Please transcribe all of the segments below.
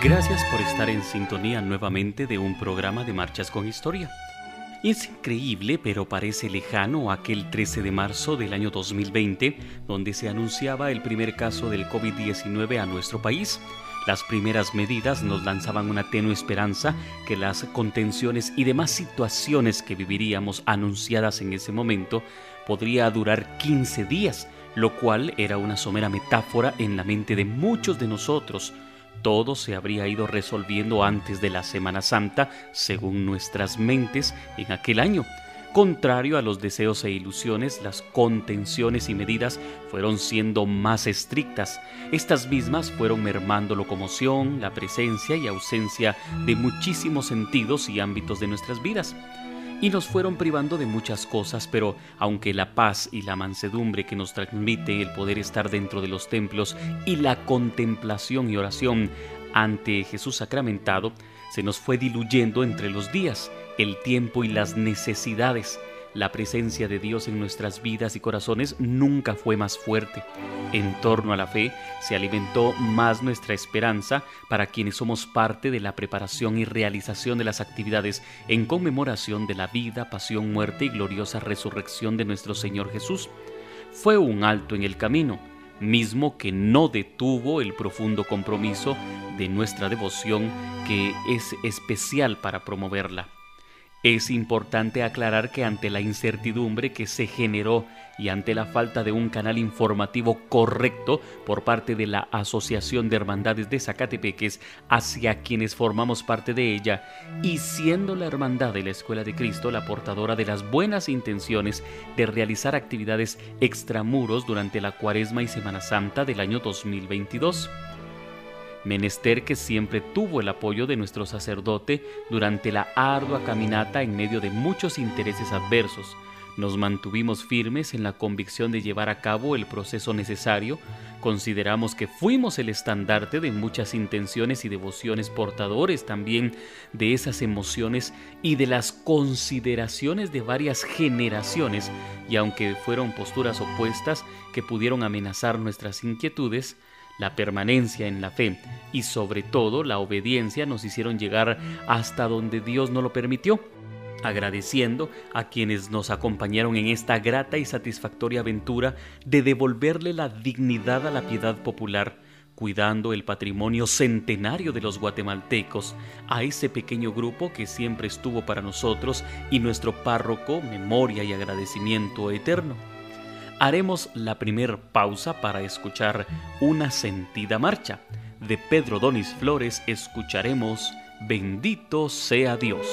Gracias por estar en sintonía nuevamente de un programa de Marchas con Historia. Es increíble, pero parece lejano aquel 13 de marzo del año 2020, donde se anunciaba el primer caso del COVID-19 a nuestro país. Las primeras medidas nos lanzaban una tenue esperanza que las contenciones y demás situaciones que viviríamos anunciadas en ese momento podría durar 15 días, lo cual era una somera metáfora en la mente de muchos de nosotros. Todo se habría ido resolviendo antes de la Semana Santa, según nuestras mentes, en aquel año. Contrario a los deseos e ilusiones, las contenciones y medidas fueron siendo más estrictas. Estas mismas fueron mermando locomoción, la presencia y ausencia de muchísimos sentidos y ámbitos de nuestras vidas y nos fueron privando de muchas cosas, pero aunque la paz y la mansedumbre que nos transmite el poder estar dentro de los templos y la contemplación y oración ante Jesús sacramentado, se nos fue diluyendo entre los días, el tiempo y las necesidades la presencia de Dios en nuestras vidas y corazones nunca fue más fuerte. En torno a la fe se alimentó más nuestra esperanza para quienes somos parte de la preparación y realización de las actividades en conmemoración de la vida, pasión, muerte y gloriosa resurrección de nuestro Señor Jesús. Fue un alto en el camino, mismo que no detuvo el profundo compromiso de nuestra devoción que es especial para promoverla. Es importante aclarar que ante la incertidumbre que se generó y ante la falta de un canal informativo correcto por parte de la Asociación de Hermandades de Zacatepeques hacia quienes formamos parte de ella, y siendo la Hermandad de la Escuela de Cristo la portadora de las buenas intenciones de realizar actividades extramuros durante la Cuaresma y Semana Santa del año 2022 menester que siempre tuvo el apoyo de nuestro sacerdote durante la ardua caminata en medio de muchos intereses adversos. Nos mantuvimos firmes en la convicción de llevar a cabo el proceso necesario, consideramos que fuimos el estandarte de muchas intenciones y devociones portadores también de esas emociones y de las consideraciones de varias generaciones, y aunque fueron posturas opuestas que pudieron amenazar nuestras inquietudes, la permanencia en la fe. Y sobre todo la obediencia nos hicieron llegar hasta donde Dios no lo permitió, agradeciendo a quienes nos acompañaron en esta grata y satisfactoria aventura de devolverle la dignidad a la piedad popular, cuidando el patrimonio centenario de los guatemaltecos, a ese pequeño grupo que siempre estuvo para nosotros y nuestro párroco, memoria y agradecimiento eterno haremos la primer pausa para escuchar una sentida marcha. De Pedro Donis Flores escucharemos Bendito sea Dios.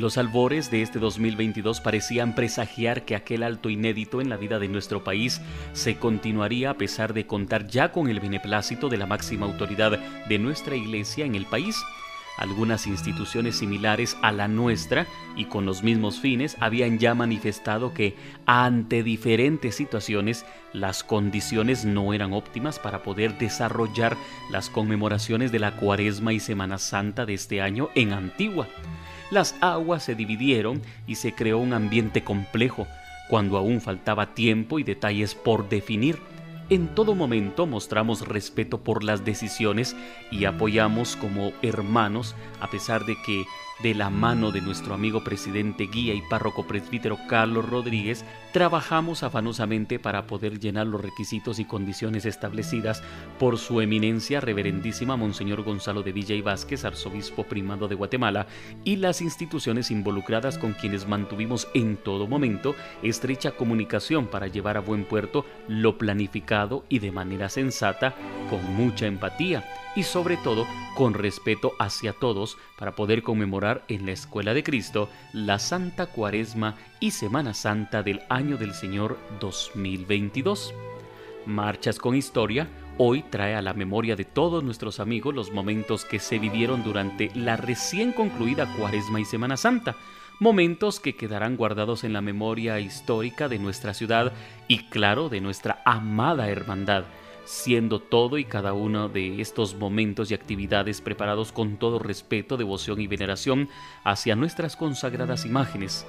Los albores de este 2022 parecían presagiar que aquel alto inédito en la vida de nuestro país se continuaría a pesar de contar ya con el beneplácito de la máxima autoridad de nuestra Iglesia en el país. Algunas instituciones similares a la nuestra y con los mismos fines habían ya manifestado que ante diferentes situaciones las condiciones no eran óptimas para poder desarrollar las conmemoraciones de la Cuaresma y Semana Santa de este año en Antigua. Las aguas se dividieron y se creó un ambiente complejo, cuando aún faltaba tiempo y detalles por definir. En todo momento mostramos respeto por las decisiones y apoyamos como hermanos, a pesar de que de la mano de nuestro amigo presidente guía y párroco presbítero Carlos Rodríguez, trabajamos afanosamente para poder llenar los requisitos y condiciones establecidas por su eminencia reverendísima Monseñor Gonzalo de Villa y Vázquez, arzobispo primado de Guatemala, y las instituciones involucradas con quienes mantuvimos en todo momento estrecha comunicación para llevar a buen puerto lo planificado y de manera sensata, con mucha empatía y sobre todo con respeto hacia todos para poder conmemorar en la Escuela de Cristo la Santa Cuaresma y Semana Santa del año del Señor 2022. Marchas con Historia hoy trae a la memoria de todos nuestros amigos los momentos que se vivieron durante la recién concluida Cuaresma y Semana Santa, momentos que quedarán guardados en la memoria histórica de nuestra ciudad y claro de nuestra amada hermandad siendo todo y cada uno de estos momentos y actividades preparados con todo respeto, devoción y veneración hacia nuestras consagradas imágenes.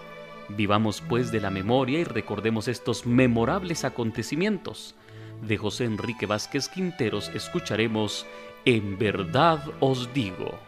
Vivamos pues de la memoria y recordemos estos memorables acontecimientos. De José Enrique Vázquez Quinteros escucharemos En verdad os digo.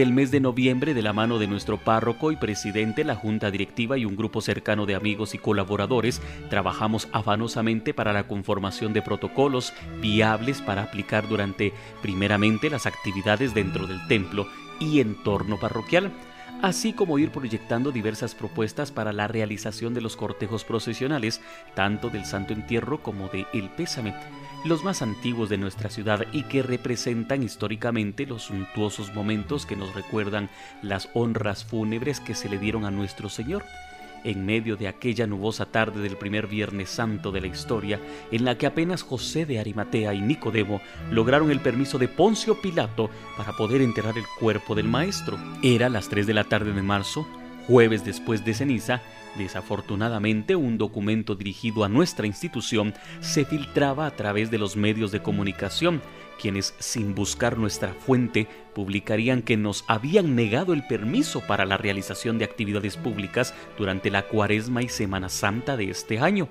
Desde el mes de noviembre, de la mano de nuestro párroco y presidente, la junta directiva y un grupo cercano de amigos y colaboradores, trabajamos afanosamente para la conformación de protocolos viables para aplicar durante, primeramente, las actividades dentro del templo y entorno parroquial así como ir proyectando diversas propuestas para la realización de los cortejos procesionales, tanto del Santo Entierro como de El Pésame, los más antiguos de nuestra ciudad y que representan históricamente los suntuosos momentos que nos recuerdan las honras fúnebres que se le dieron a nuestro Señor en medio de aquella nubosa tarde del primer Viernes Santo de la historia, en la que apenas José de Arimatea y Nicodemo lograron el permiso de Poncio Pilato para poder enterrar el cuerpo del maestro. Era las 3 de la tarde de marzo, jueves después de ceniza, Desafortunadamente, un documento dirigido a nuestra institución se filtraba a través de los medios de comunicación, quienes, sin buscar nuestra fuente, publicarían que nos habían negado el permiso para la realización de actividades públicas durante la cuaresma y Semana Santa de este año.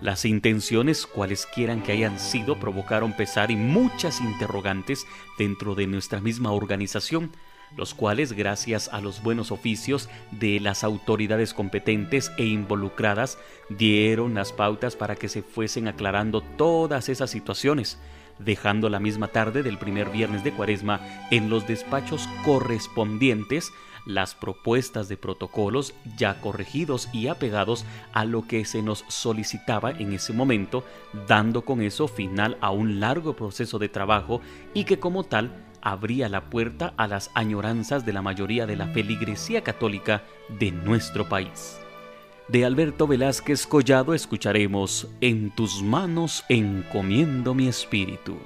Las intenciones, cualesquieran que hayan sido, provocaron pesar y muchas interrogantes dentro de nuestra misma organización, los cuales, gracias a los buenos oficios de las autoridades competentes e involucradas, dieron las pautas para que se fuesen aclarando todas esas situaciones, dejando la misma tarde del primer viernes de cuaresma en los despachos correspondientes las propuestas de protocolos ya corregidos y apegados a lo que se nos solicitaba en ese momento, dando con eso final a un largo proceso de trabajo y que como tal abría la puerta a las añoranzas de la mayoría de la feligresía católica de nuestro país. De Alberto Velázquez Collado escucharemos En tus manos encomiendo mi espíritu.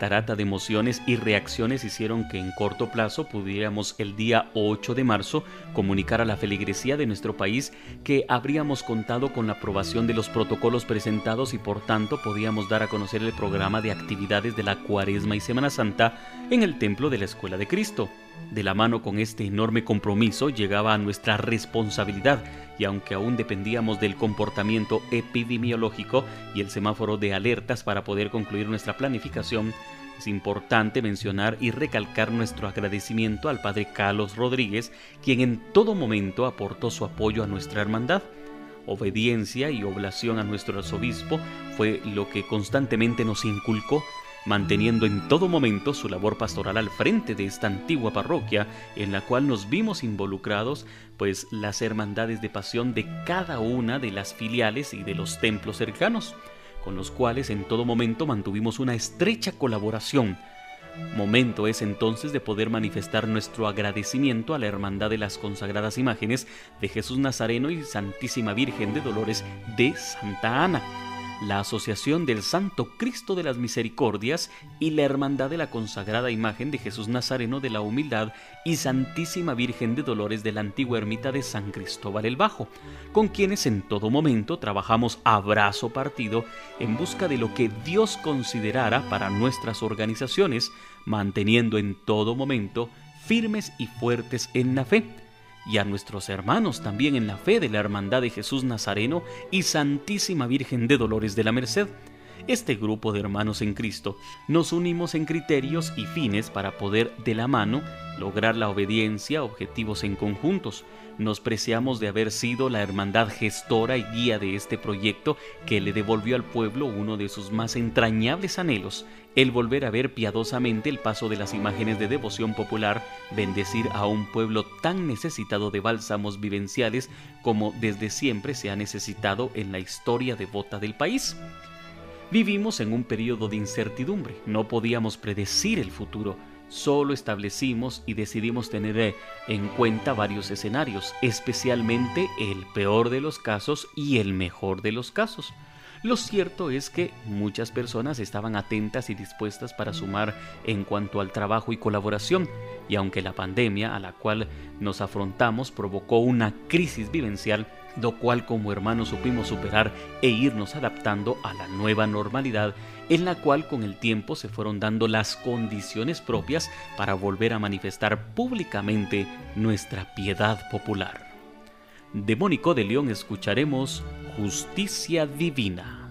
Catarata de emociones y reacciones hicieron que en corto plazo pudiéramos el día 8 de marzo comunicar a la feligresía de nuestro país que habríamos contado con la aprobación de los protocolos presentados y por tanto podíamos dar a conocer el programa de actividades de la Cuaresma y Semana Santa en el Templo de la Escuela de Cristo. De la mano con este enorme compromiso llegaba a nuestra responsabilidad y aunque aún dependíamos del comportamiento epidemiológico y el semáforo de alertas para poder concluir nuestra planificación, es importante mencionar y recalcar nuestro agradecimiento al Padre Carlos Rodríguez, quien en todo momento aportó su apoyo a nuestra hermandad. Obediencia y oblación a nuestro arzobispo fue lo que constantemente nos inculcó manteniendo en todo momento su labor pastoral al frente de esta antigua parroquia en la cual nos vimos involucrados, pues las hermandades de pasión de cada una de las filiales y de los templos cercanos, con los cuales en todo momento mantuvimos una estrecha colaboración. Momento es entonces de poder manifestar nuestro agradecimiento a la Hermandad de las Consagradas Imágenes de Jesús Nazareno y Santísima Virgen de Dolores de Santa Ana la Asociación del Santo Cristo de las Misericordias y la Hermandad de la Consagrada Imagen de Jesús Nazareno de la Humildad y Santísima Virgen de Dolores de la antigua ermita de San Cristóbal el Bajo, con quienes en todo momento trabajamos a brazo partido en busca de lo que Dios considerara para nuestras organizaciones, manteniendo en todo momento firmes y fuertes en la fe y a nuestros hermanos también en la fe de la Hermandad de Jesús Nazareno y Santísima Virgen de Dolores de la Merced. Este grupo de hermanos en Cristo nos unimos en criterios y fines para poder de la mano lograr la obediencia, objetivos en conjuntos. Nos preciamos de haber sido la hermandad gestora y guía de este proyecto que le devolvió al pueblo uno de sus más entrañables anhelos, el volver a ver piadosamente el paso de las imágenes de devoción popular, bendecir a un pueblo tan necesitado de bálsamos vivenciales como desde siempre se ha necesitado en la historia devota del país. Vivimos en un periodo de incertidumbre, no podíamos predecir el futuro, solo establecimos y decidimos tener eh, en cuenta varios escenarios, especialmente el peor de los casos y el mejor de los casos. Lo cierto es que muchas personas estaban atentas y dispuestas para sumar en cuanto al trabajo y colaboración, y aunque la pandemia a la cual nos afrontamos provocó una crisis vivencial, lo cual como hermanos supimos superar e irnos adaptando a la nueva normalidad, en la cual con el tiempo se fueron dando las condiciones propias para volver a manifestar públicamente nuestra piedad popular. De Mónico de León escucharemos Justicia Divina.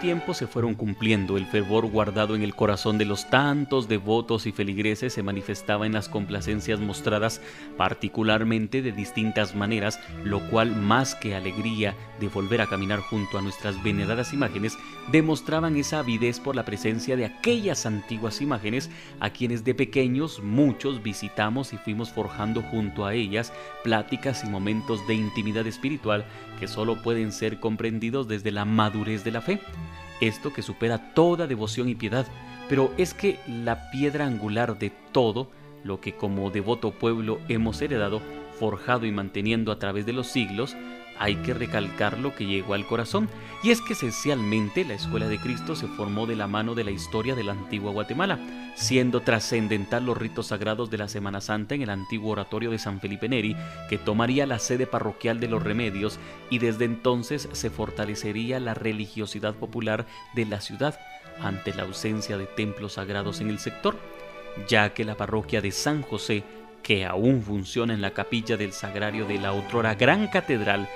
Tiempos se fueron cumpliendo, el fervor guardado en el corazón de los tantos devotos y feligreses se manifestaba en las complacencias mostradas particularmente de distintas maneras, lo cual más que alegría de volver a caminar junto a nuestras veneradas imágenes, demostraban esa avidez por la presencia de aquellas antiguas imágenes a quienes de pequeños muchos visitamos y fuimos forjando junto a ellas pláticas y momentos de intimidad espiritual que solo pueden ser comprendidos desde la madurez de la fe esto que supera toda devoción y piedad, pero es que la piedra angular de todo, lo que como devoto pueblo hemos heredado, forjado y manteniendo a través de los siglos, hay que recalcar lo que llegó al corazón, y es que esencialmente la Escuela de Cristo se formó de la mano de la historia de la antigua Guatemala, siendo trascendental los ritos sagrados de la Semana Santa en el antiguo oratorio de San Felipe Neri, que tomaría la sede parroquial de los remedios, y desde entonces se fortalecería la religiosidad popular de la ciudad ante la ausencia de templos sagrados en el sector, ya que la parroquia de San José que aún funciona en la capilla del sagrario de la otrora gran catedral,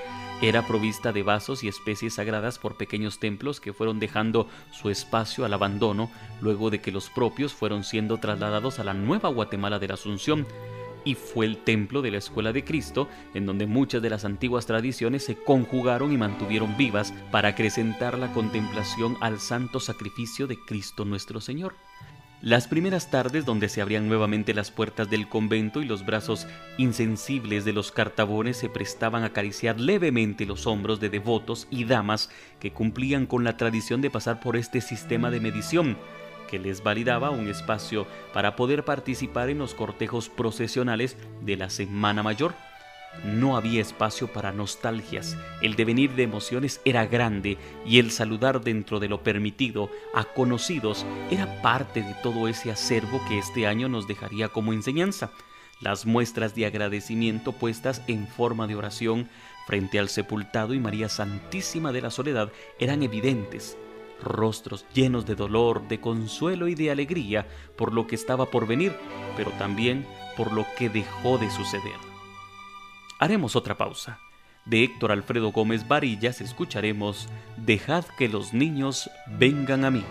era provista de vasos y especies sagradas por pequeños templos que fueron dejando su espacio al abandono luego de que los propios fueron siendo trasladados a la nueva Guatemala de la Asunción, y fue el templo de la Escuela de Cristo, en donde muchas de las antiguas tradiciones se conjugaron y mantuvieron vivas para acrecentar la contemplación al santo sacrificio de Cristo nuestro Señor. Las primeras tardes donde se abrían nuevamente las puertas del convento y los brazos insensibles de los cartabones se prestaban a acariciar levemente los hombros de devotos y damas que cumplían con la tradición de pasar por este sistema de medición, que les validaba un espacio para poder participar en los cortejos procesionales de la Semana Mayor no había espacio para nostalgias, el devenir de emociones era grande y el saludar dentro de lo permitido a conocidos era parte de todo ese acervo que este año nos dejaría como enseñanza. Las muestras de agradecimiento puestas en forma de oración frente al sepultado y María Santísima de la Soledad eran evidentes, rostros llenos de dolor, de consuelo y de alegría por lo que estaba por venir, pero también por lo que dejó de suceder. Haremos otra pausa. De Héctor Alfredo Gómez Varillas escucharemos Dejad que los niños vengan a mí.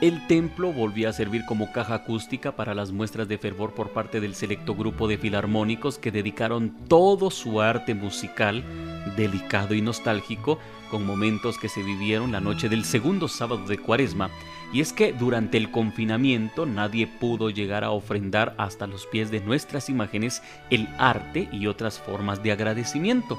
El templo volvió a servir como caja acústica para las muestras de fervor por parte del selecto grupo de filarmónicos que dedicaron todo su arte musical, delicado y nostálgico, con momentos que se vivieron la noche del segundo sábado de Cuaresma. Y es que durante el confinamiento nadie pudo llegar a ofrendar hasta los pies de nuestras imágenes el arte y otras formas de agradecimiento.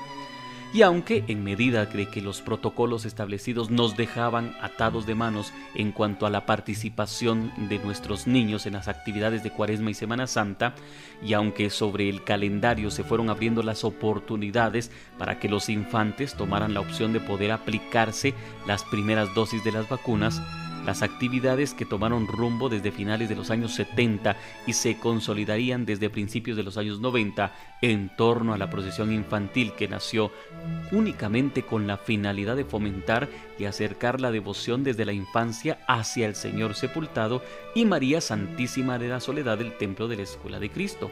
Y aunque en medida de que los protocolos establecidos nos dejaban atados de manos en cuanto a la participación de nuestros niños en las actividades de Cuaresma y Semana Santa, y aunque sobre el calendario se fueron abriendo las oportunidades para que los infantes tomaran la opción de poder aplicarse las primeras dosis de las vacunas, las actividades que tomaron rumbo desde finales de los años 70 y se consolidarían desde principios de los años 90 en torno a la procesión infantil que nació únicamente con la finalidad de fomentar y acercar la devoción desde la infancia hacia el Señor sepultado y María Santísima de la Soledad del Templo de la Escuela de Cristo.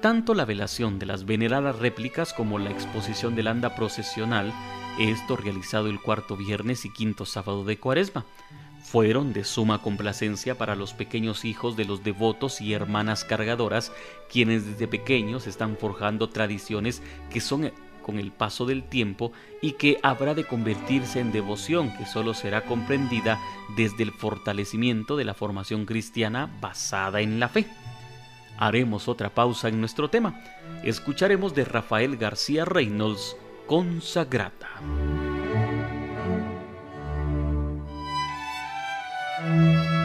Tanto la velación de las veneradas réplicas como la exposición del anda procesional, esto realizado el cuarto viernes y quinto sábado de Cuaresma, fueron de suma complacencia para los pequeños hijos de los devotos y hermanas cargadoras, quienes desde pequeños están forjando tradiciones que son con el paso del tiempo y que habrá de convertirse en devoción que solo será comprendida desde el fortalecimiento de la formación cristiana basada en la fe. Haremos otra pausa en nuestro tema. Escucharemos de Rafael García Reynolds, Consagrata. Música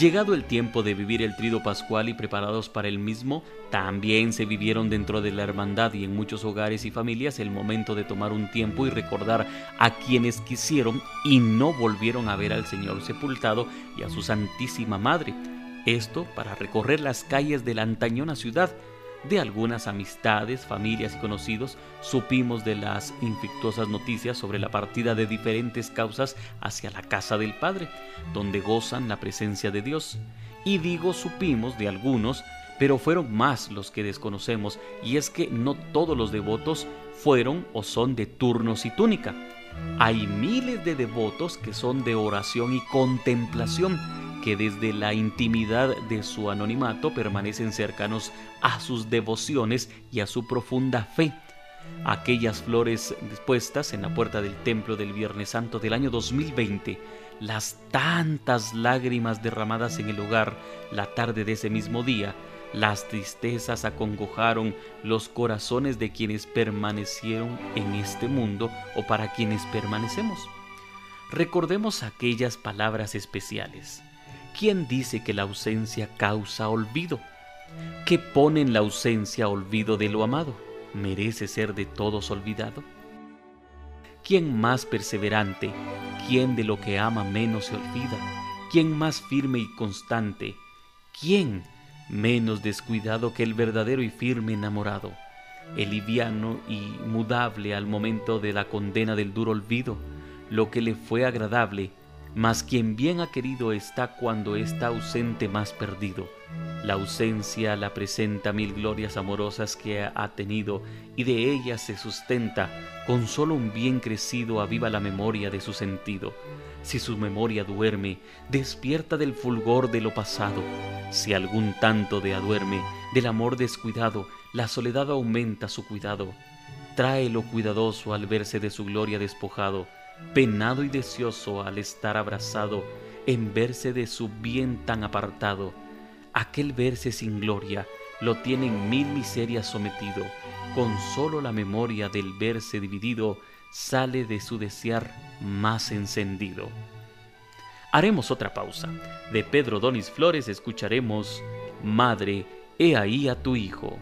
Llegado el tiempo de vivir el trido pascual y preparados para el mismo, también se vivieron dentro de la hermandad y en muchos hogares y familias el momento de tomar un tiempo y recordar a quienes quisieron y no volvieron a ver al Señor sepultado y a su Santísima Madre. Esto para recorrer las calles de la antañona ciudad. De algunas amistades, familias y conocidos supimos de las infectuosas noticias sobre la partida de diferentes causas hacia la casa del Padre, donde gozan la presencia de Dios. Y digo supimos de algunos, pero fueron más los que desconocemos, y es que no todos los devotos fueron o son de turnos y túnica. Hay miles de devotos que son de oración y contemplación, que desde la intimidad de su anonimato permanecen cercanos a sus devociones y a su profunda fe. Aquellas flores dispuestas en la puerta del templo del Viernes Santo del año 2020, las tantas lágrimas derramadas en el hogar la tarde de ese mismo día, las tristezas acongojaron los corazones de quienes permanecieron en este mundo o para quienes permanecemos. Recordemos aquellas palabras especiales. ¿Quién dice que la ausencia causa olvido? ¿Qué pone en la ausencia olvido de lo amado? ¿Merece ser de todos olvidado? ¿Quién más perseverante? ¿Quién de lo que ama menos se olvida? ¿Quién más firme y constante? ¿Quién menos descuidado que el verdadero y firme enamorado? El liviano y mudable al momento de la condena del duro olvido, lo que le fue agradable mas quien bien ha querido está cuando está ausente más perdido. La ausencia la presenta mil glorias amorosas que ha tenido y de ellas se sustenta, con solo un bien crecido aviva la memoria de su sentido. Si su memoria duerme, despierta del fulgor de lo pasado. Si algún tanto de aduerme, del amor descuidado, la soledad aumenta su cuidado. Trae lo cuidadoso al verse de su gloria despojado penado y deseoso al estar abrazado, en verse de su bien tan apartado. Aquel verse sin gloria lo tiene en mil miserias sometido, con solo la memoria del verse dividido sale de su desear más encendido. Haremos otra pausa. De Pedro Donis Flores escucharemos Madre, he ahí a tu hijo.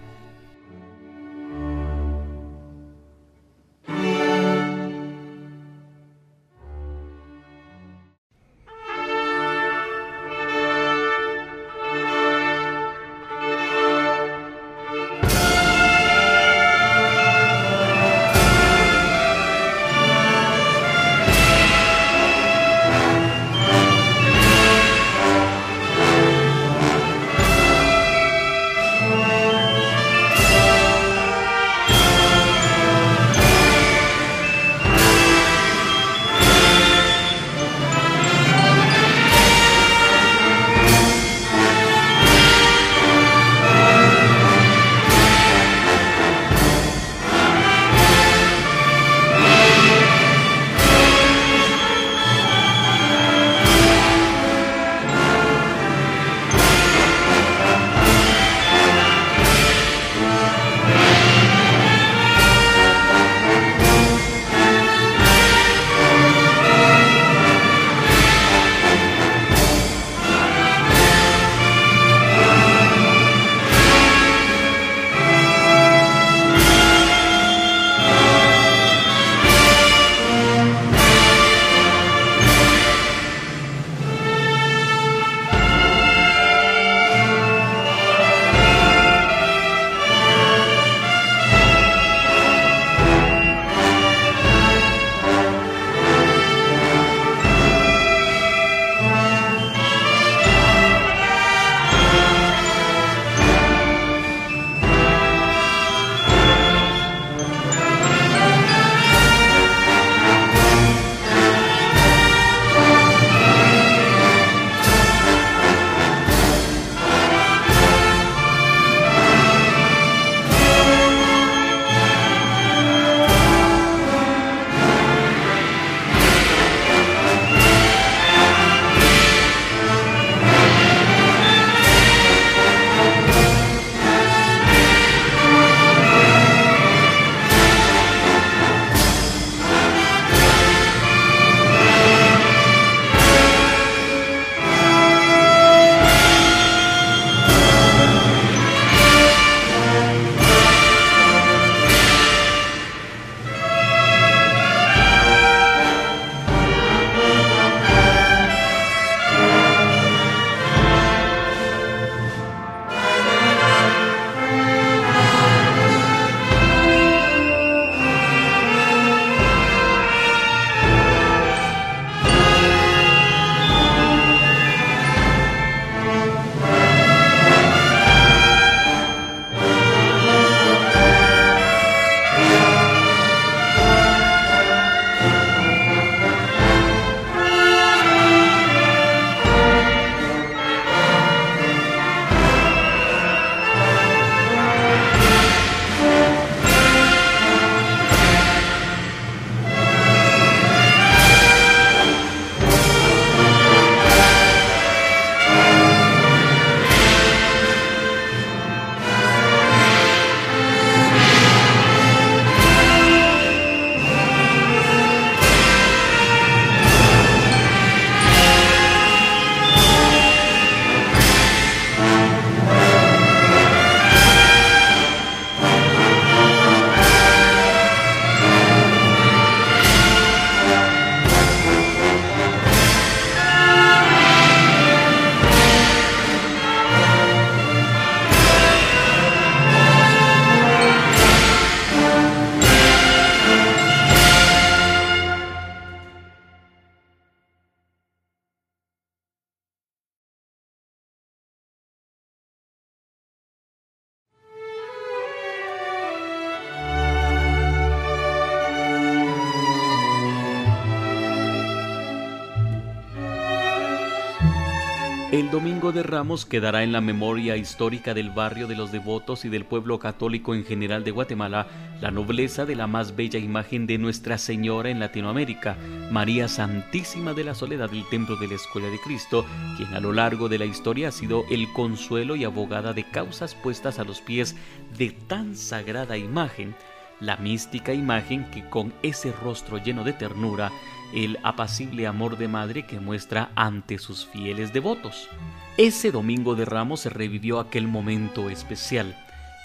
Domingo de Ramos quedará en la memoria histórica del barrio de los devotos y del pueblo católico en general de Guatemala la nobleza de la más bella imagen de Nuestra Señora en Latinoamérica, María Santísima de la Soledad del Templo de la Escuela de Cristo, quien a lo largo de la historia ha sido el consuelo y abogada de causas puestas a los pies de tan sagrada imagen, la mística imagen que con ese rostro lleno de ternura el apacible amor de madre que muestra ante sus fieles devotos. Ese domingo de Ramos se revivió aquel momento especial.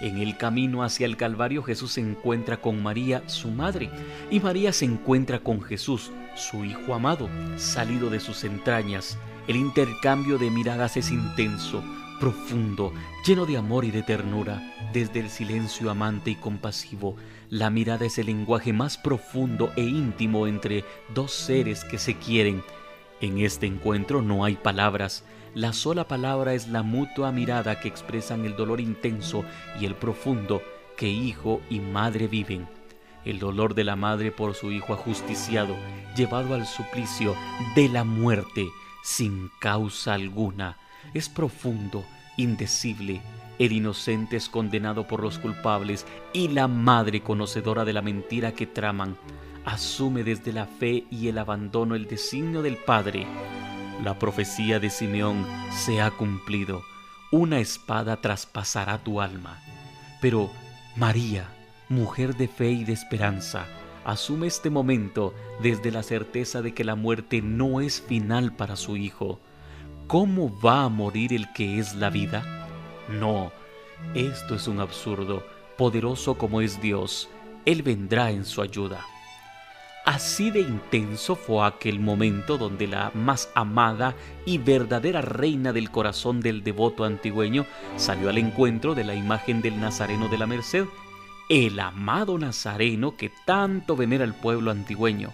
En el camino hacia el Calvario Jesús se encuentra con María, su madre, y María se encuentra con Jesús, su Hijo amado, salido de sus entrañas. El intercambio de miradas es intenso, profundo, lleno de amor y de ternura. Desde el silencio amante y compasivo, la mirada es el lenguaje más profundo e íntimo entre dos seres que se quieren. En este encuentro no hay palabras, la sola palabra es la mutua mirada que expresan el dolor intenso y el profundo que hijo y madre viven. El dolor de la madre por su hijo ajusticiado, llevado al suplicio de la muerte sin causa alguna es profundo, indecible. El inocente es condenado por los culpables y la madre conocedora de la mentira que traman asume desde la fe y el abandono el designio del Padre. La profecía de Simeón se ha cumplido. Una espada traspasará tu alma. Pero María, mujer de fe y de esperanza, asume este momento desde la certeza de que la muerte no es final para su hijo. ¿Cómo va a morir el que es la vida? No, esto es un absurdo. Poderoso como es Dios, Él vendrá en su ayuda. Así de intenso fue aquel momento donde la más amada y verdadera reina del corazón del devoto antigüeño salió al encuentro de la imagen del Nazareno de la Merced, el amado Nazareno que tanto venera el pueblo antigüeño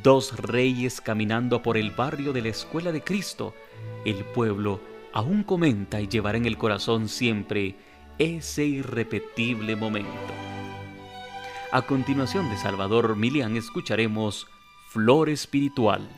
dos reyes caminando por el barrio de la Escuela de Cristo, el pueblo aún comenta y llevará en el corazón siempre ese irrepetible momento. A continuación de Salvador Milian escucharemos Flor Espiritual.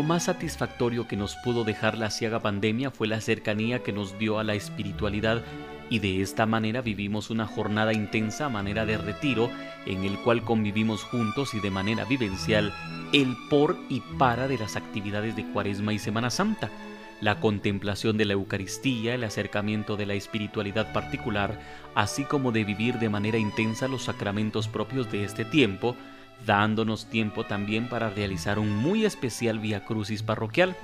Lo más satisfactorio que nos pudo dejar la ciaga pandemia fue la cercanía que nos dio a la espiritualidad y de esta manera vivimos una jornada intensa a manera de retiro en el cual convivimos juntos y de manera vivencial el por y para de las actividades de Cuaresma y Semana Santa, la contemplación de la Eucaristía, el acercamiento de la espiritualidad particular, así como de vivir de manera intensa los sacramentos propios de este tiempo, dándonos tiempo también para realizar un muy especial Via Crucis parroquial.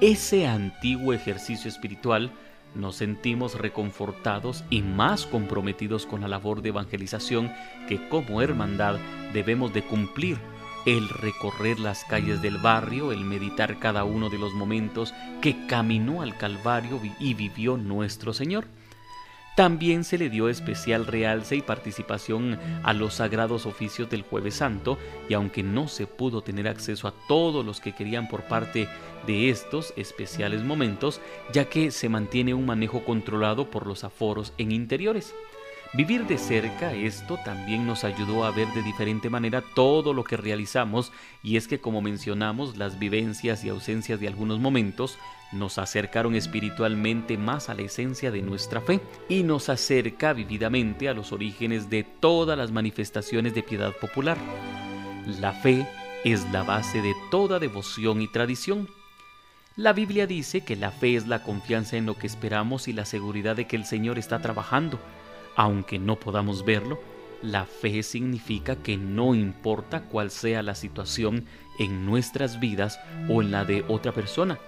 Ese antiguo ejercicio espiritual nos sentimos reconfortados y más comprometidos con la labor de evangelización que como hermandad debemos de cumplir el recorrer las calles del barrio, el meditar cada uno de los momentos que caminó al Calvario y vivió nuestro Señor. También se le dio especial realce y participación a los sagrados oficios del jueves santo y aunque no se pudo tener acceso a todos los que querían por parte de estos especiales momentos, ya que se mantiene un manejo controlado por los aforos en interiores. Vivir de cerca esto también nos ayudó a ver de diferente manera todo lo que realizamos y es que como mencionamos las vivencias y ausencias de algunos momentos nos acercaron espiritualmente más a la esencia de nuestra fe y nos acerca vividamente a los orígenes de todas las manifestaciones de piedad popular. La fe es la base de toda devoción y tradición. La Biblia dice que la fe es la confianza en lo que esperamos y la seguridad de que el Señor está trabajando aunque no podamos verlo, la fe significa que no importa cuál sea la situación en nuestras vidas o en la de otra persona,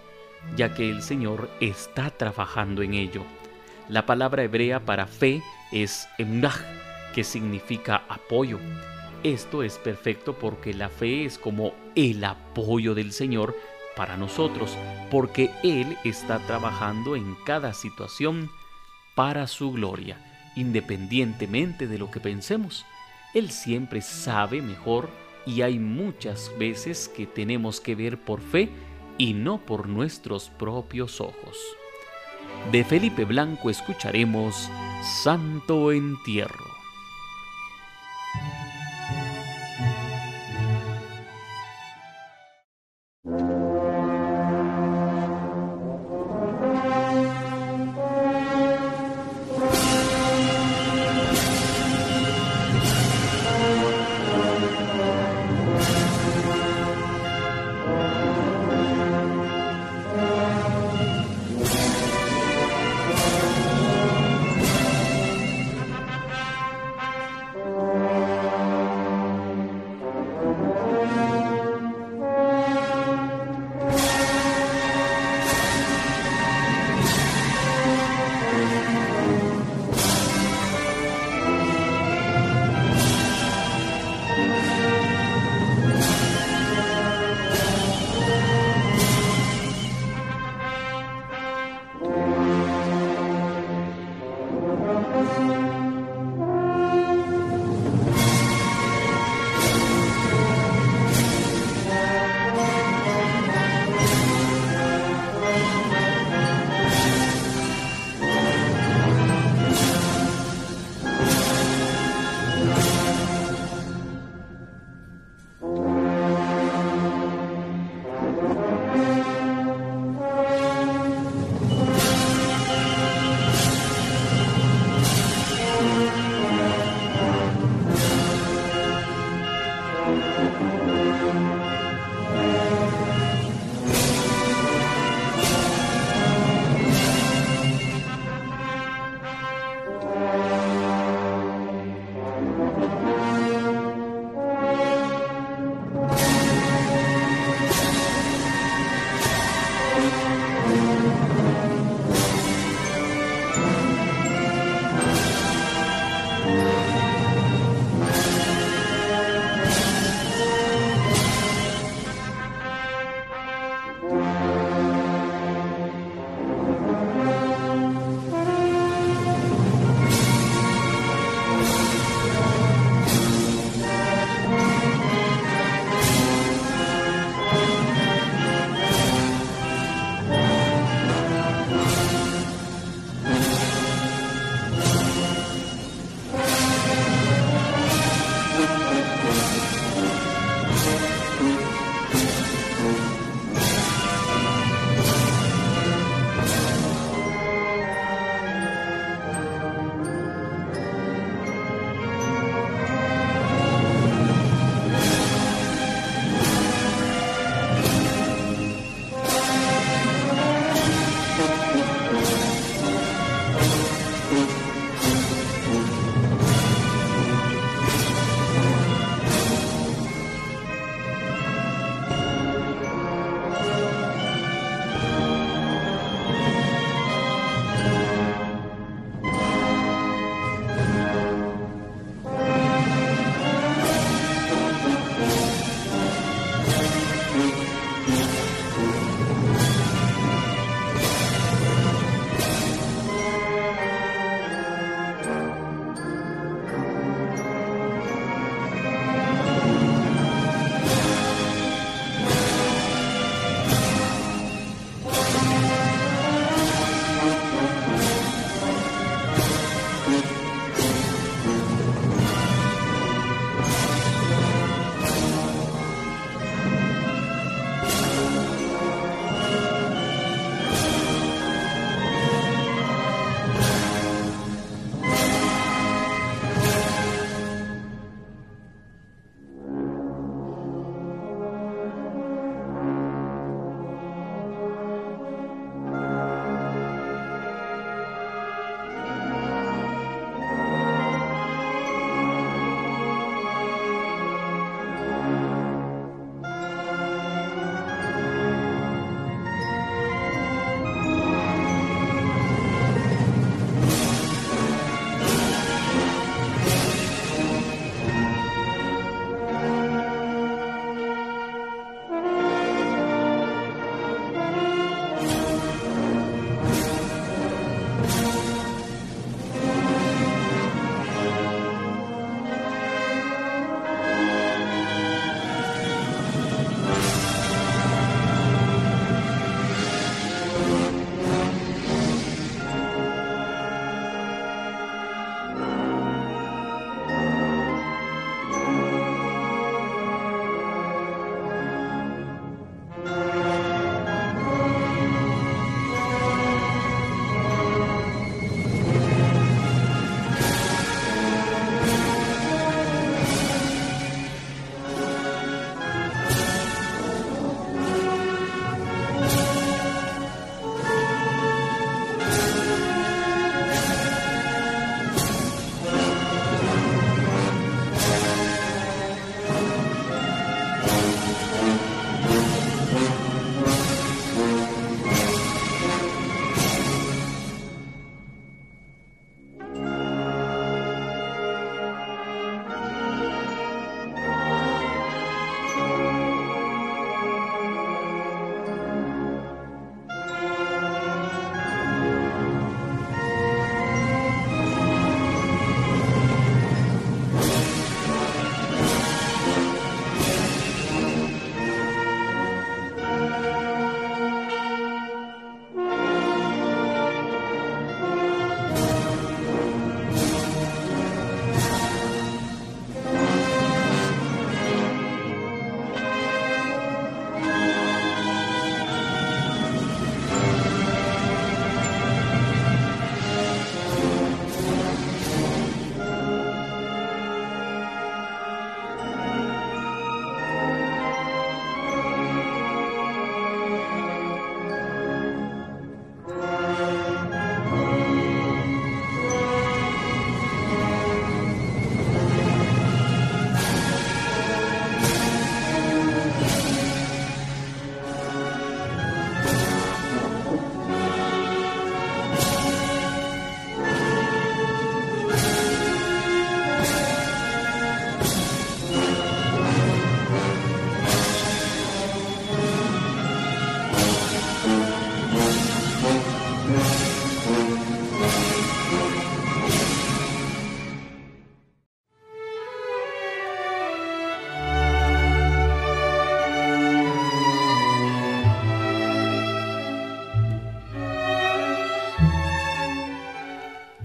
ya que el Señor está trabajando en ello. La palabra hebrea para fe es emnach, que significa apoyo. Esto es perfecto porque la fe es como el apoyo del Señor para nosotros, porque Él está trabajando en cada situación para su gloria independientemente de lo que pensemos. Él siempre sabe mejor y hay muchas veces que tenemos que ver por fe y no por nuestros propios ojos. De Felipe Blanco escucharemos Santo Entierro.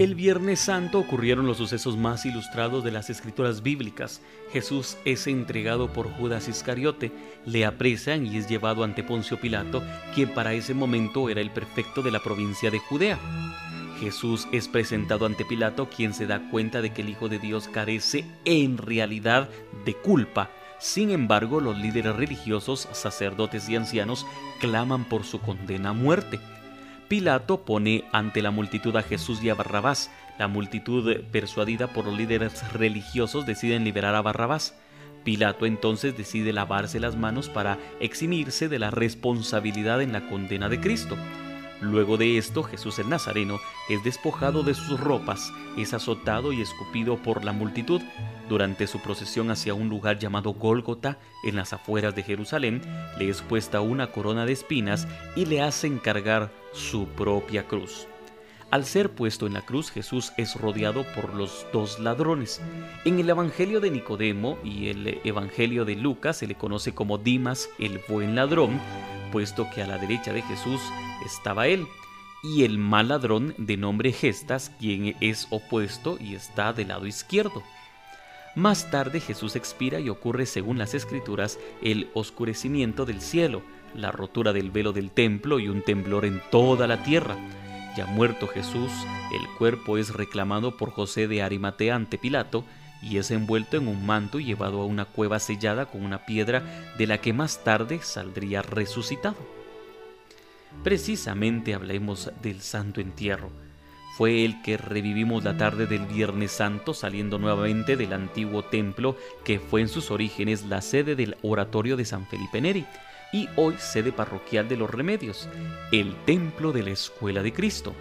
El Viernes Santo ocurrieron los sucesos más ilustrados de las escrituras bíblicas. Jesús es entregado por Judas Iscariote, le apresan y es llevado ante Poncio Pilato, quien para ese momento era el prefecto de la provincia de Judea. Jesús es presentado ante Pilato, quien se da cuenta de que el Hijo de Dios carece en realidad de culpa. Sin embargo, los líderes religiosos, sacerdotes y ancianos claman por su condena a muerte. Pilato pone ante la multitud a Jesús y a Barrabás. La multitud, persuadida por los líderes religiosos, deciden liberar a Barrabás. Pilato entonces decide lavarse las manos para eximirse de la responsabilidad en la condena de Cristo. Luego de esto, Jesús el Nazareno es despojado de sus ropas, es azotado y escupido por la multitud. Durante su procesión hacia un lugar llamado Gólgota, en las afueras de Jerusalén, le es puesta una corona de espinas y le hacen cargar su propia cruz. Al ser puesto en la cruz, Jesús es rodeado por los dos ladrones. En el Evangelio de Nicodemo y el Evangelio de Lucas se le conoce como Dimas, el buen ladrón, puesto que a la derecha de Jesús estaba él, y el mal ladrón de nombre Gestas, quien es opuesto y está del lado izquierdo. Más tarde Jesús expira y ocurre, según las escrituras, el oscurecimiento del cielo, la rotura del velo del templo y un temblor en toda la tierra. Ya muerto Jesús, el cuerpo es reclamado por José de Arimatea ante Pilato, y es envuelto en un manto y llevado a una cueva sellada con una piedra de la que más tarde saldría resucitado. Precisamente hablemos del Santo Entierro. Fue el que revivimos la tarde del Viernes Santo saliendo nuevamente del antiguo templo que fue en sus orígenes la sede del oratorio de San Felipe Neri y hoy sede parroquial de los remedios, el templo de la Escuela de Cristo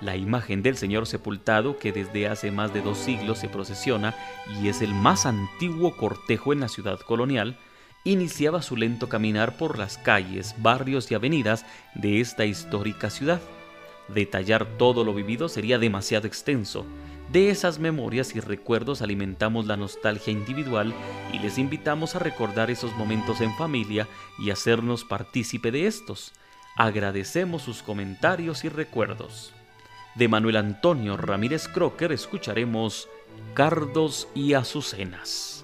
la imagen del Señor sepultado que desde hace más de dos siglos se procesiona y es el más antiguo cortejo en la ciudad colonial, iniciaba su lento caminar por las calles, barrios y avenidas de esta histórica ciudad. Detallar todo lo vivido sería demasiado extenso. De esas memorias y recuerdos alimentamos la nostalgia individual y les invitamos a recordar esos momentos en familia y hacernos partícipe de estos. Agradecemos sus comentarios y recuerdos de Manuel Antonio Ramírez Crocker escucharemos Cardos y Azucenas.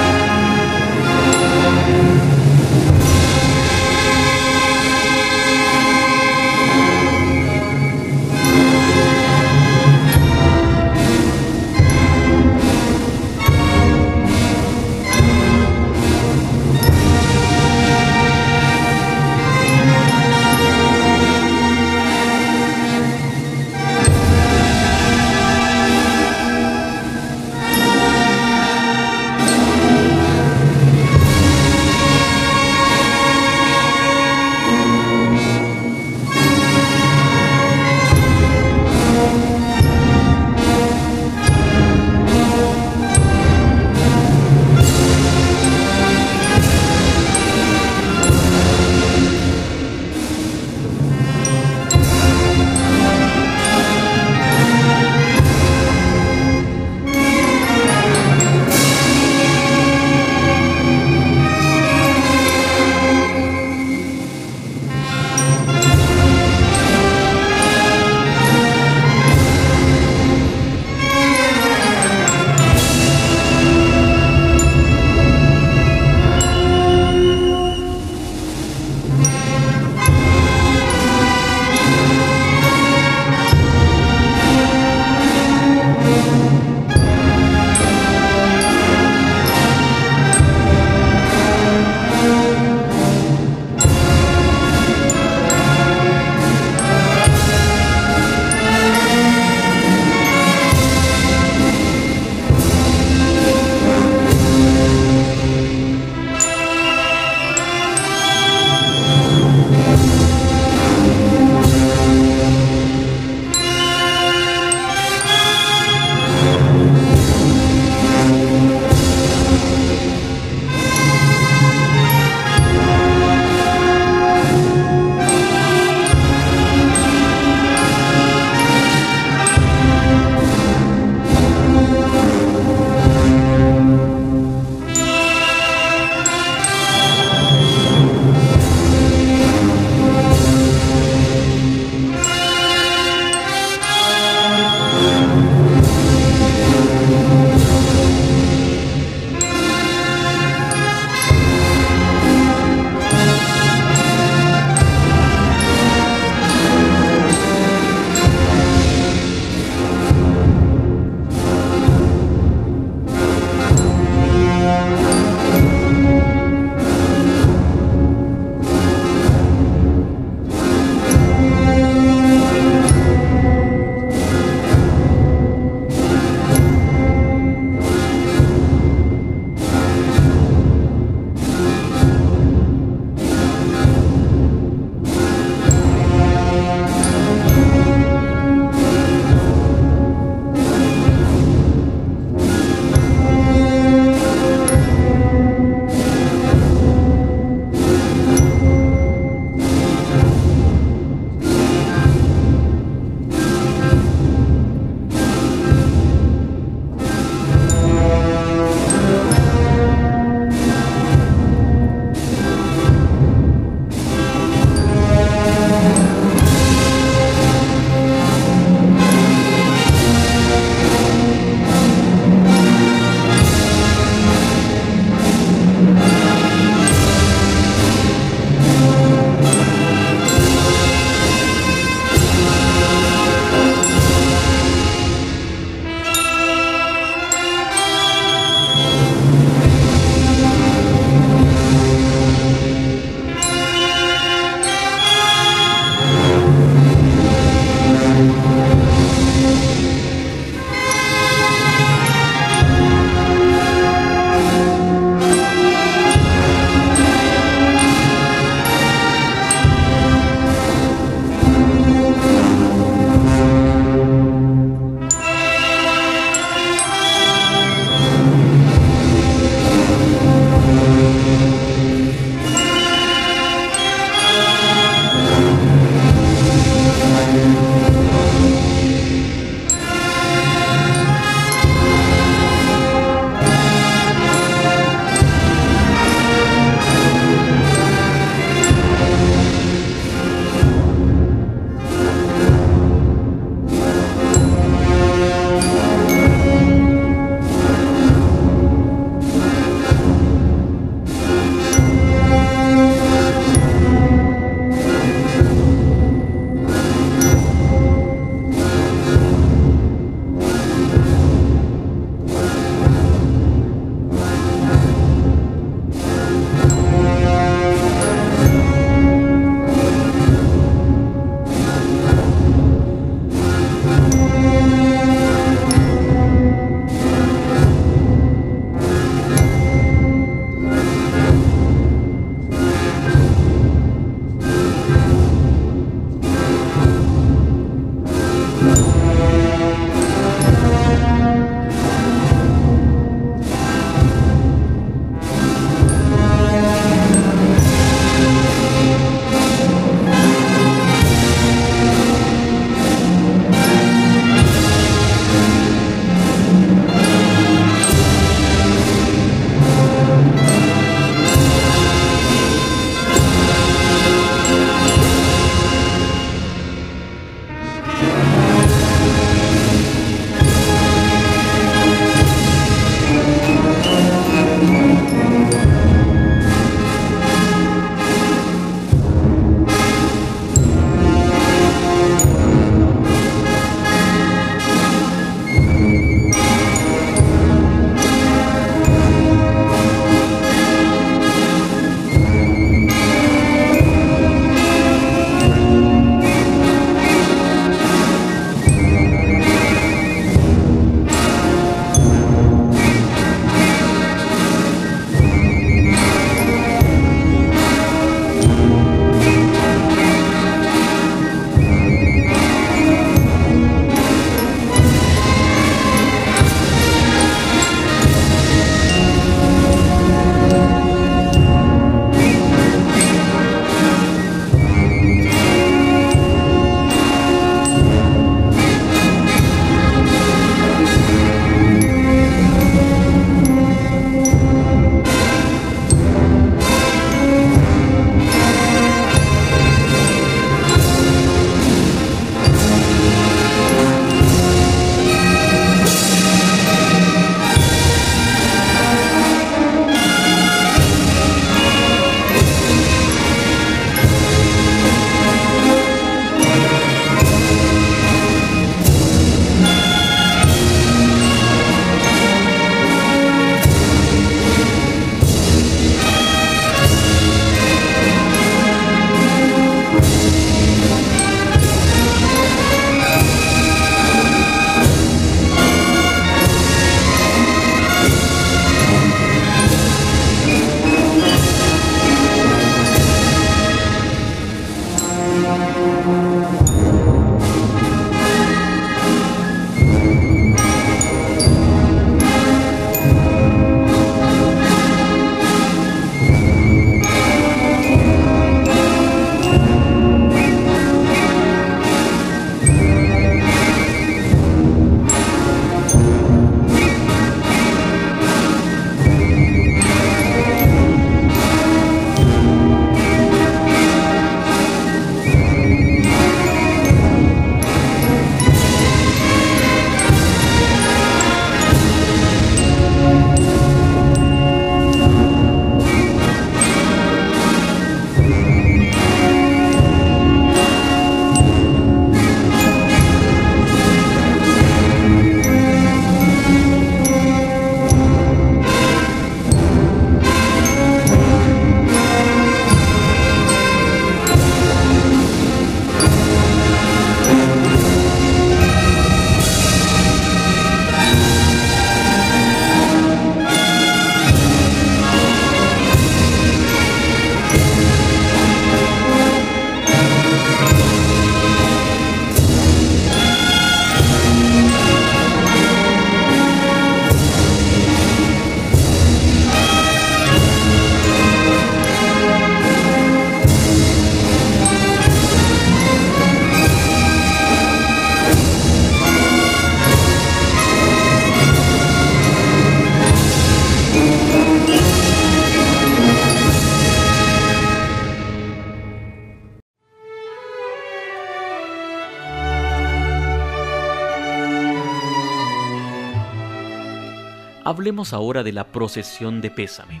Hablemos ahora de la procesión de pésame.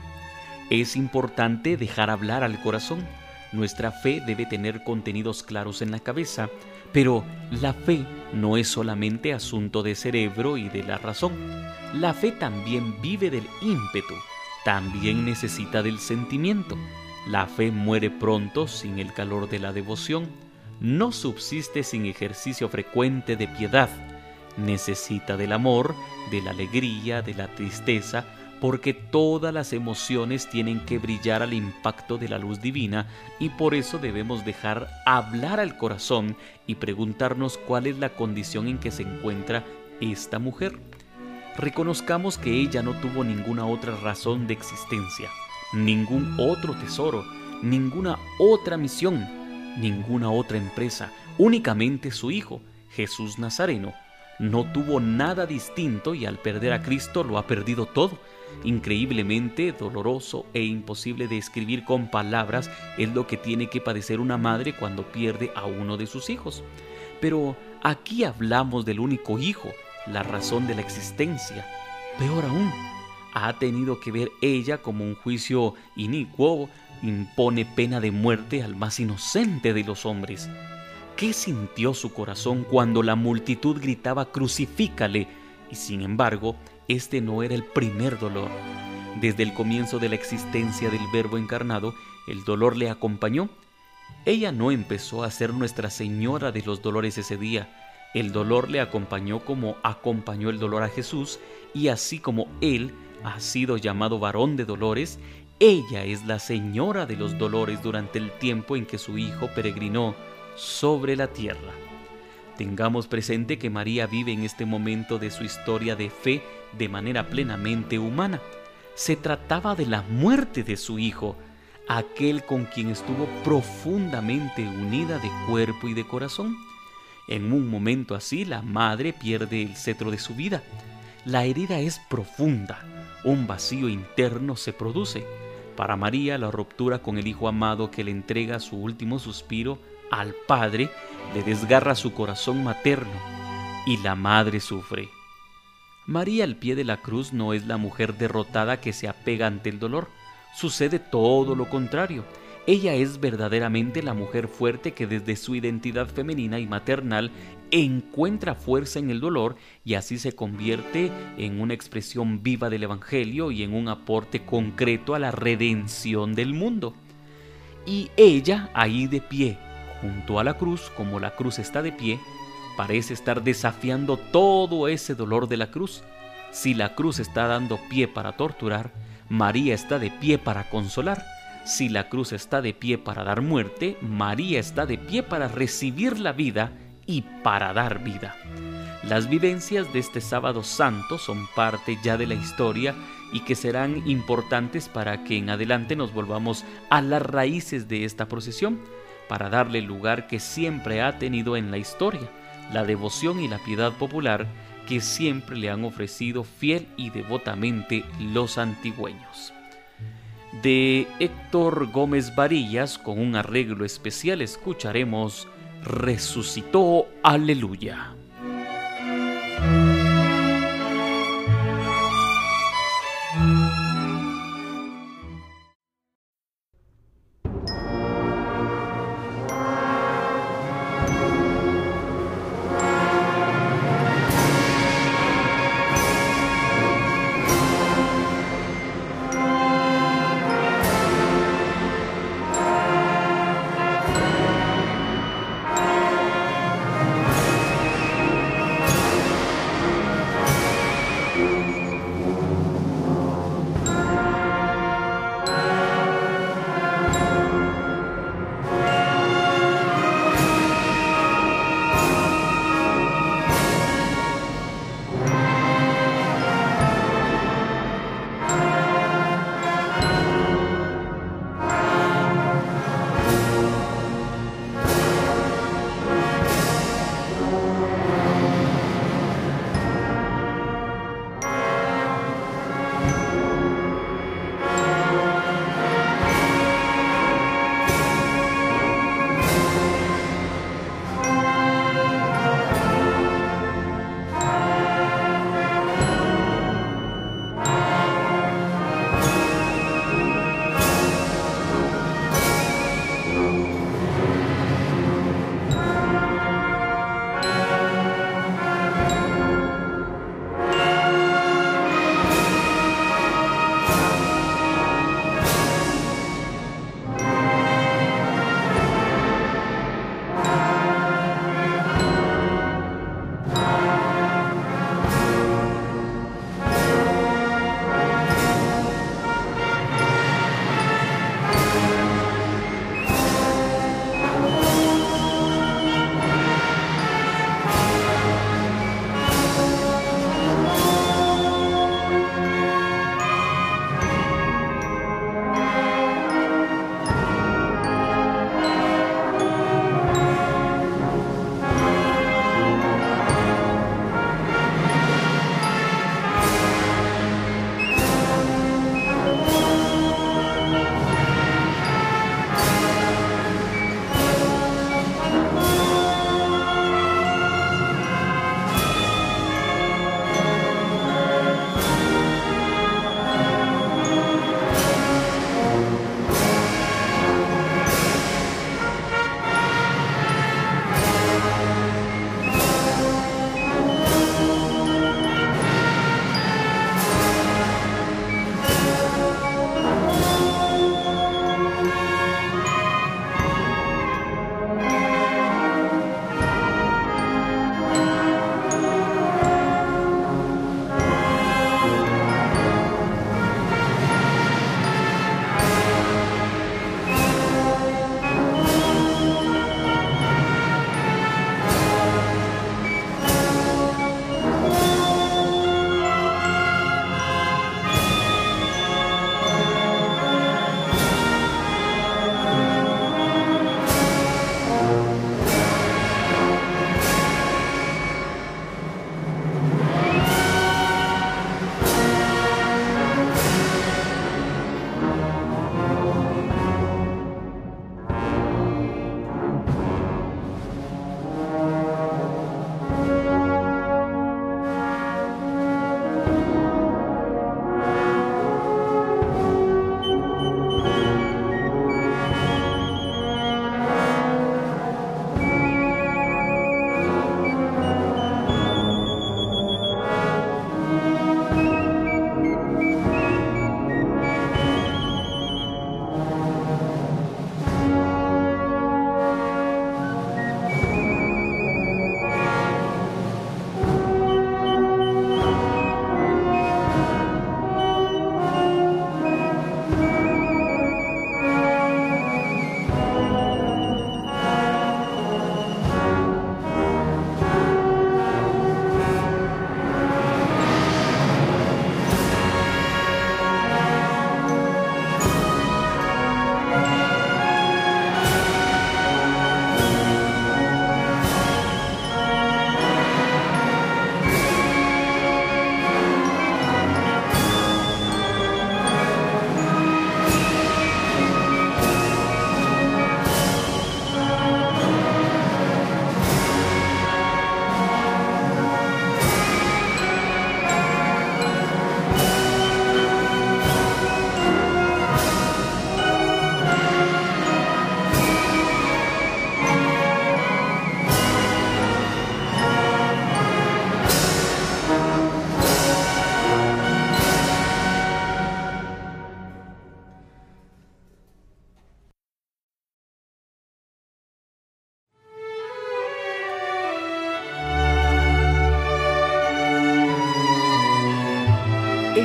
Es importante dejar hablar al corazón. Nuestra fe debe tener contenidos claros en la cabeza, pero la fe no es solamente asunto de cerebro y de la razón. La fe también vive del ímpetu, también necesita del sentimiento. La fe muere pronto sin el calor de la devoción, no subsiste sin ejercicio frecuente de piedad, necesita del amor, de la alegría, de la tristeza, porque todas las emociones tienen que brillar al impacto de la luz divina y por eso debemos dejar hablar al corazón y preguntarnos cuál es la condición en que se encuentra esta mujer. Reconozcamos que ella no tuvo ninguna otra razón de existencia, ningún otro tesoro, ninguna otra misión, ninguna otra empresa, únicamente su Hijo, Jesús Nazareno, no tuvo nada distinto y al perder a Cristo lo ha perdido todo. Increíblemente doloroso e imposible de escribir con palabras es lo que tiene que padecer una madre cuando pierde a uno de sus hijos. Pero aquí hablamos del único hijo, la razón de la existencia. Peor aún, ha tenido que ver ella como un juicio inicuo impone pena de muerte al más inocente de los hombres. ¿Qué sintió su corazón cuando la multitud gritaba crucifícale? Y sin embargo, este no era el primer dolor. Desde el comienzo de la existencia del Verbo encarnado, el dolor le acompañó. Ella no empezó a ser Nuestra Señora de los dolores ese día. El dolor le acompañó como acompañó el dolor a Jesús, y así como Él ha sido llamado varón de dolores, ella es la Señora de los dolores durante el tiempo en que su Hijo peregrinó sobre la tierra. Tengamos presente que María vive en este momento de su historia de fe de manera plenamente humana. Se trataba de la muerte de su hijo, aquel con quien estuvo profundamente unida de cuerpo y de corazón. En un momento así la madre pierde el cetro de su vida. La herida es profunda, un vacío interno se produce. Para María la ruptura con el hijo amado que le entrega su último suspiro al padre le desgarra su corazón materno y la madre sufre. María al pie de la cruz no es la mujer derrotada que se apega ante el dolor, sucede todo lo contrario. Ella es verdaderamente la mujer fuerte que desde su identidad femenina y maternal encuentra fuerza en el dolor y así se convierte en una expresión viva del Evangelio y en un aporte concreto a la redención del mundo. Y ella ahí de pie, junto a la cruz, como la cruz está de pie, parece estar desafiando todo ese dolor de la cruz. Si la cruz está dando pie para torturar, María está de pie para consolar. Si la cruz está de pie para dar muerte, María está de pie para recibir la vida y para dar vida. Las vivencias de este sábado santo son parte ya de la historia y que serán importantes para que en adelante nos volvamos a las raíces de esta procesión para darle el lugar que siempre ha tenido en la historia, la devoción y la piedad popular que siempre le han ofrecido fiel y devotamente los antigüeños. De Héctor Gómez Varillas, con un arreglo especial, escucharemos Resucitó, aleluya.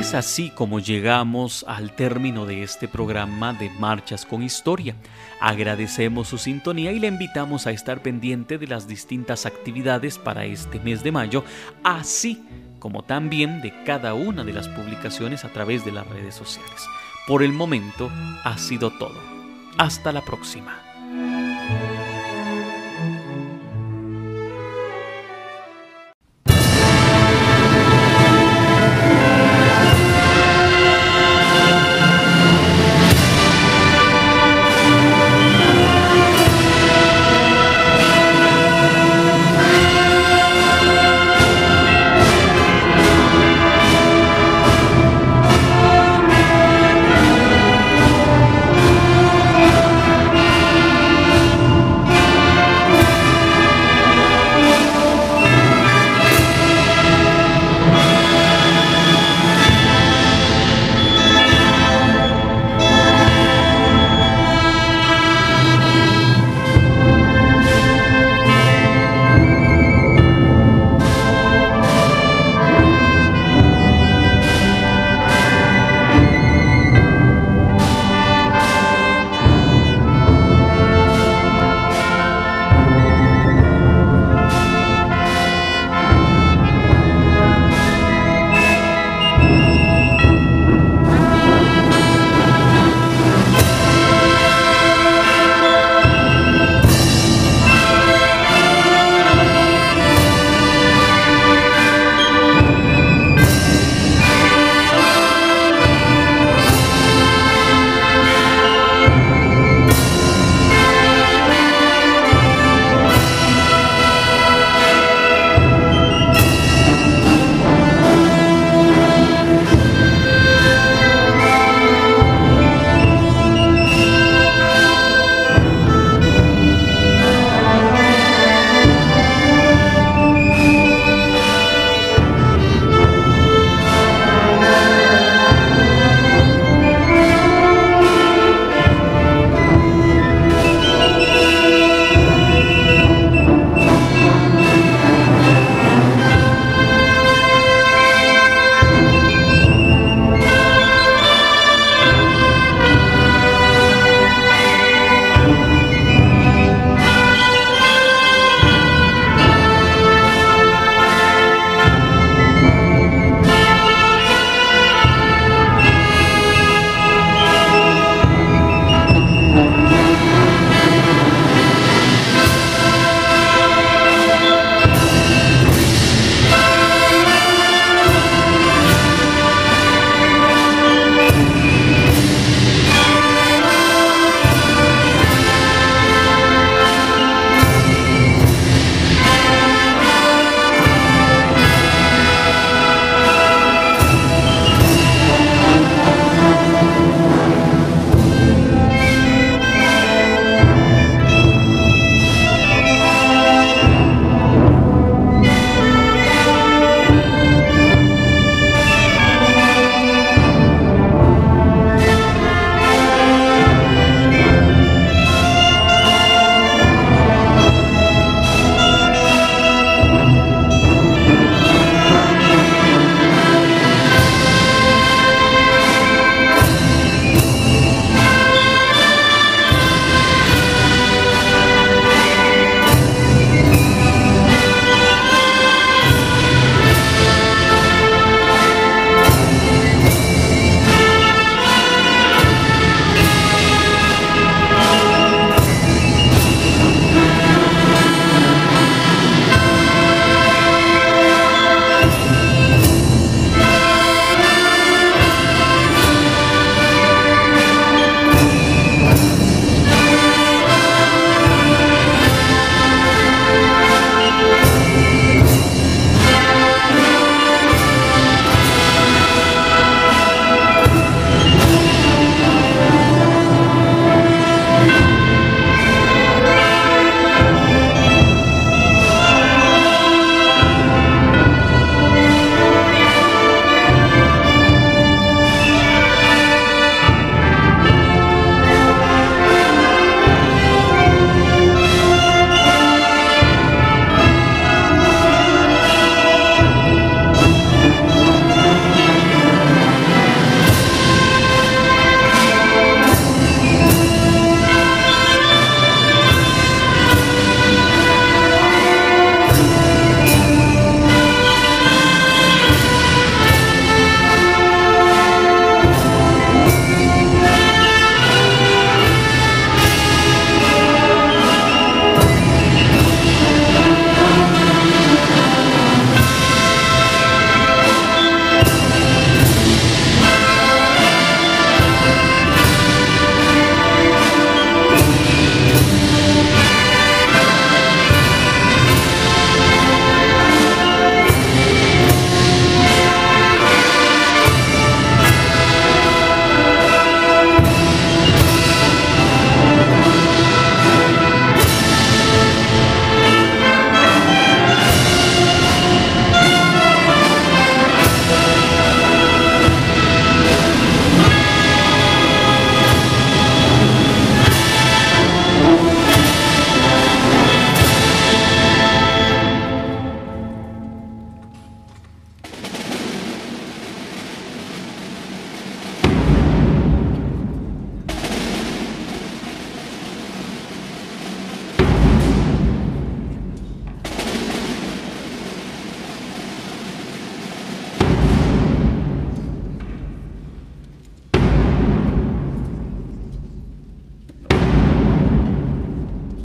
Es así como llegamos al término de este programa de Marchas con Historia. Agradecemos su sintonía y le invitamos a estar pendiente de las distintas actividades para este mes de mayo, así como también de cada una de las publicaciones a través de las redes sociales. Por el momento ha sido todo. Hasta la próxima.